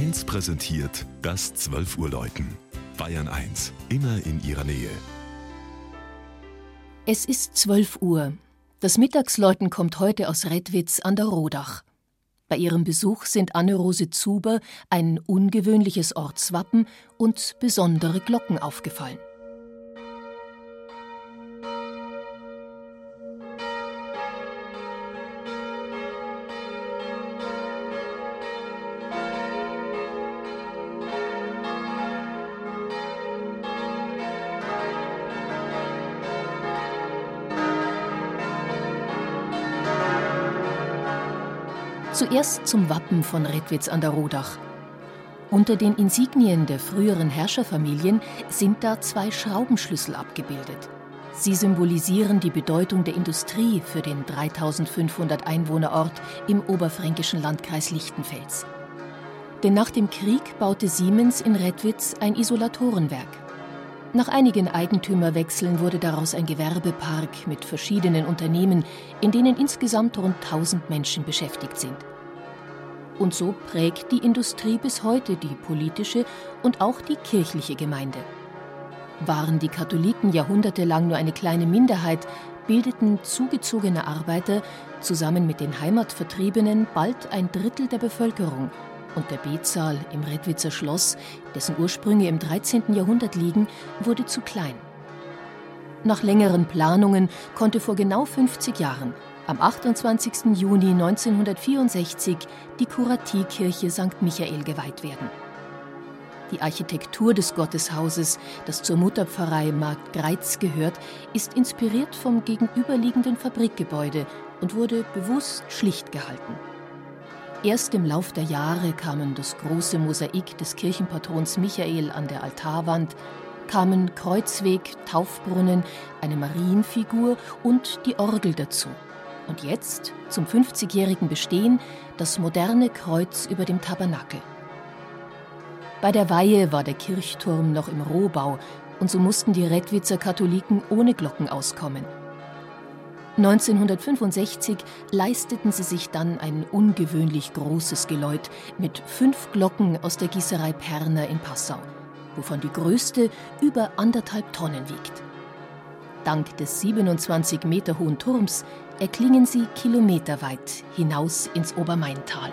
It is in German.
1 präsentiert das 12 Uhr Läuten. Bayern 1, immer in ihrer Nähe. Es ist 12 Uhr. Das Mittagsläuten kommt heute aus Redwitz an der Rodach. Bei ihrem Besuch sind Anne-Rose Zuber ein ungewöhnliches Ortswappen und besondere Glocken aufgefallen. Zuerst zum Wappen von Redwitz an der Rodach. Unter den Insignien der früheren Herrscherfamilien sind da zwei Schraubenschlüssel abgebildet. Sie symbolisieren die Bedeutung der Industrie für den 3500 Einwohnerort im oberfränkischen Landkreis Lichtenfels. Denn nach dem Krieg baute Siemens in Redwitz ein Isolatorenwerk. Nach einigen Eigentümerwechseln wurde daraus ein Gewerbepark mit verschiedenen Unternehmen, in denen insgesamt rund 1000 Menschen beschäftigt sind. Und so prägt die Industrie bis heute die politische und auch die kirchliche Gemeinde. Waren die Katholiken jahrhundertelang nur eine kleine Minderheit, bildeten zugezogene Arbeiter zusammen mit den Heimatvertriebenen bald ein Drittel der Bevölkerung und der Betsaal im Redwitzer Schloss, dessen Ursprünge im 13. Jahrhundert liegen, wurde zu klein. Nach längeren Planungen konnte vor genau 50 Jahren, am 28. Juni 1964, die Kuratiekirche St. Michael geweiht werden. Die Architektur des Gotteshauses, das zur Mutterpfarrei Markt Greiz gehört, ist inspiriert vom gegenüberliegenden Fabrikgebäude und wurde bewusst schlicht gehalten. Erst im Lauf der Jahre kamen das große Mosaik des Kirchenpatrons Michael an der Altarwand, kamen Kreuzweg, Taufbrunnen, eine Marienfigur und die Orgel dazu. Und jetzt, zum 50-jährigen Bestehen, das moderne Kreuz über dem Tabernakel. Bei der Weihe war der Kirchturm noch im Rohbau und so mussten die Redwitzer Katholiken ohne Glocken auskommen. 1965 leisteten sie sich dann ein ungewöhnlich großes Geläut mit fünf Glocken aus der Gießerei Perner in Passau, wovon die größte über anderthalb Tonnen wiegt. Dank des 27 Meter hohen Turms erklingen sie kilometerweit hinaus ins Obermaintal.